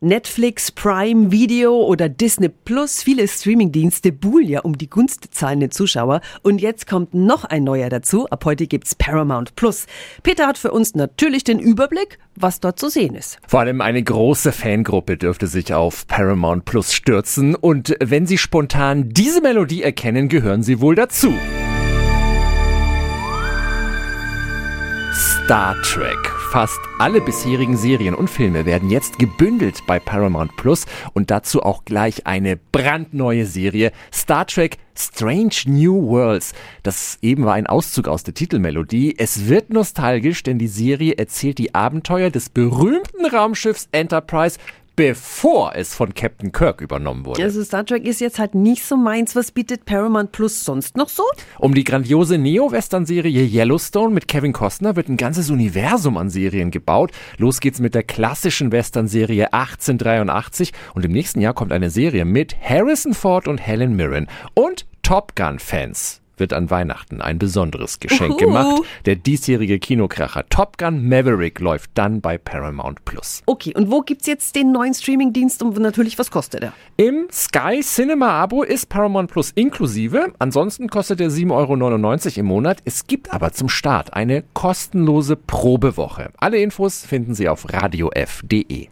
Netflix, Prime Video oder Disney Plus, viele Streamingdienste buhlen ja um die Gunst zahlenden Zuschauer. Und jetzt kommt noch ein neuer dazu. Ab heute gibt's Paramount Plus. Peter hat für uns natürlich den Überblick, was dort zu sehen ist. Vor allem eine große Fangruppe dürfte sich auf Paramount Plus stürzen. Und wenn Sie spontan diese Melodie erkennen, gehören Sie wohl dazu. Star Trek. Fast alle bisherigen Serien und Filme werden jetzt gebündelt bei Paramount Plus und dazu auch gleich eine brandneue Serie Star Trek Strange New Worlds. Das eben war ein Auszug aus der Titelmelodie. Es wird nostalgisch, denn die Serie erzählt die Abenteuer des berühmten Raumschiffs Enterprise bevor es von Captain Kirk übernommen wurde. Also Star Trek ist jetzt halt nicht so meins. Was bietet Paramount Plus sonst noch so? Um die grandiose Neo-Western-Serie Yellowstone mit Kevin Costner wird ein ganzes Universum an Serien gebaut. Los geht's mit der klassischen Western-Serie 1883 und im nächsten Jahr kommt eine Serie mit Harrison Ford und Helen Mirren und Top Gun-Fans wird an Weihnachten ein besonderes Geschenk Uhu. gemacht. Der diesjährige Kinokracher Top Gun Maverick läuft dann bei Paramount Plus. Okay, und wo gibt's jetzt den neuen Streamingdienst und natürlich was kostet er? Im Sky Cinema Abo ist Paramount Plus inklusive. Ansonsten kostet er 7,99 Euro im Monat. Es gibt aber zum Start eine kostenlose Probewoche. Alle Infos finden Sie auf radiof.de.